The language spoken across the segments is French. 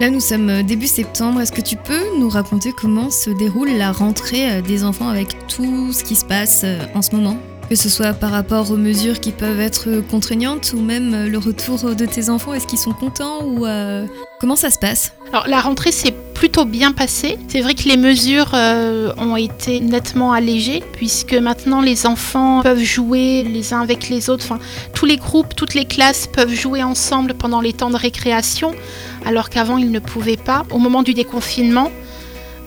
Là, nous sommes début septembre. Est-ce que tu peux nous raconter comment se déroule la rentrée euh, des enfants avec tout ce qui se passe euh, en ce moment? Que ce soit par rapport aux mesures qui peuvent être contraignantes ou même euh, le retour de tes enfants, est-ce qu'ils sont contents ou comment ça se passe? Alors la rentrée s'est plutôt bien passée. C'est vrai que les mesures ont été nettement allégées puisque maintenant les enfants peuvent jouer les uns avec les autres. Enfin, tous les groupes, toutes les classes peuvent jouer ensemble pendant les temps de récréation alors qu'avant ils ne pouvaient pas. Au moment du déconfinement,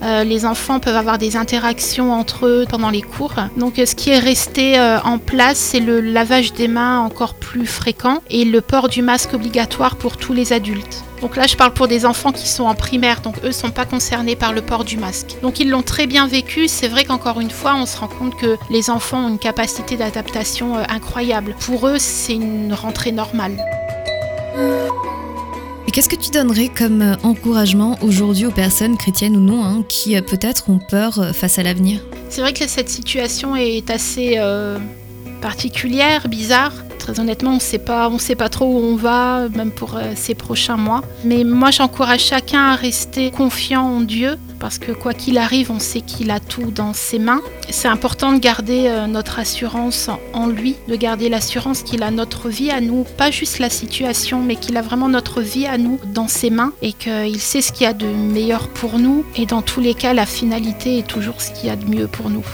euh, les enfants peuvent avoir des interactions entre eux pendant les cours. Donc ce qui est resté euh, en place, c'est le lavage des mains encore plus fréquent et le port du masque obligatoire pour tous les adultes. Donc là, je parle pour des enfants qui sont en primaire, donc eux ne sont pas concernés par le port du masque. Donc ils l'ont très bien vécu. C'est vrai qu'encore une fois, on se rend compte que les enfants ont une capacité d'adaptation euh, incroyable. Pour eux, c'est une rentrée normale. Qu'est-ce que tu donnerais comme euh, encouragement aujourd'hui aux personnes chrétiennes ou non hein, qui euh, peut-être ont peur euh, face à l'avenir? C'est vrai que cette situation est assez particulière, bizarre. Très honnêtement, on sait pas, on sait pas trop où on va, même pour ces prochains mois. Mais moi, j'encourage chacun à rester confiant en Dieu, parce que quoi qu'il arrive, on sait qu'il a tout dans ses mains. C'est important de garder euh, notre assurance en lui, de garder l'assurance qu'il a notre vie à nous, pas juste la situation, mais qu'il a vraiment notre vie à nous dans ses mains et qu'il sait ce qu'il y a de meilleur pour nous. Et dans tous les cas, la finalité est toujours ce qu'il y a de mieux pour nous.